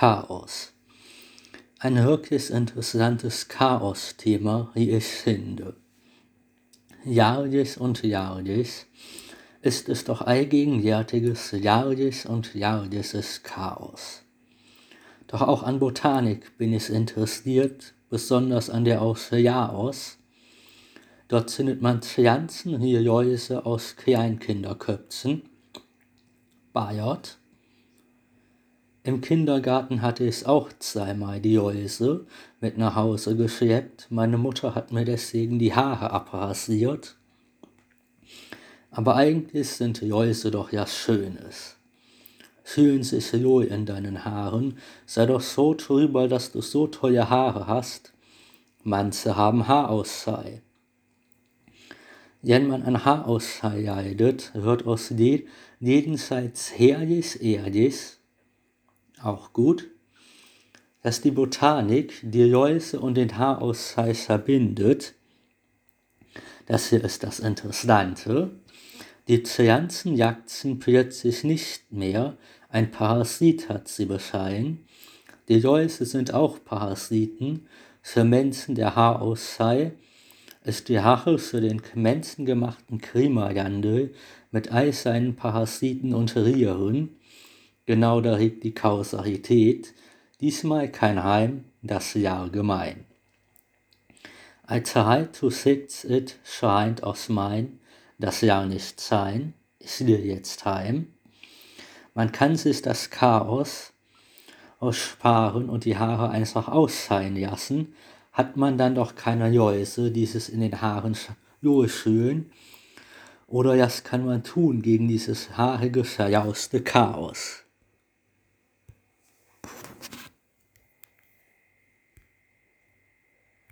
Chaos. Ein wirklich interessantes Chaos-Thema, wie ich finde. Jahrlich und jahrlich ist es doch allgegenwärtiges jahrlich und jahrliches Chaos. Doch auch an Botanik bin ich interessiert, besonders an der aus Jaos. Dort findet man Pflanzen wie Läuse aus Kleinkinderköpfen. Bayot. Im Kindergarten hatte ich auch zweimal die Läuse mit nach Hause geschleppt. Meine Mutter hat mir deswegen die Haare abrasiert. Aber eigentlich sind Läuse doch ja Schönes. Fühlen sich wohl in deinen Haaren, sei doch so drüber, dass du so tolle Haare hast. Manche haben Haarausfall. Wenn man an Haarausfall leidet, wird aus jedenfalls herrlich ehrlich, auch gut, dass die Botanik die Läuse und den Haarausfall verbindet. Das hier ist das Interessante. Die Pflanzen jagten plötzlich nicht mehr, ein Parasit hat sie befallen. Die Läuse sind auch Parasiten. Für Menschen der Haarausfall ist die Rache für den menschengemachten Klimawandel mit all seinen Parasiten und Rieren. Genau da liegt die Kausalität. Diesmal kein Heim, das Jahr gemein. I try to fix it scheint aus mein, das Jahr nicht sein, ist dir jetzt heim. Man kann sich das Chaos aussparen und die Haare einfach ausfallen lassen, hat man dann doch keine Läuse, die es in den Haaren durchschülen. Oder das kann man tun gegen dieses haarige, verjauste Chaos.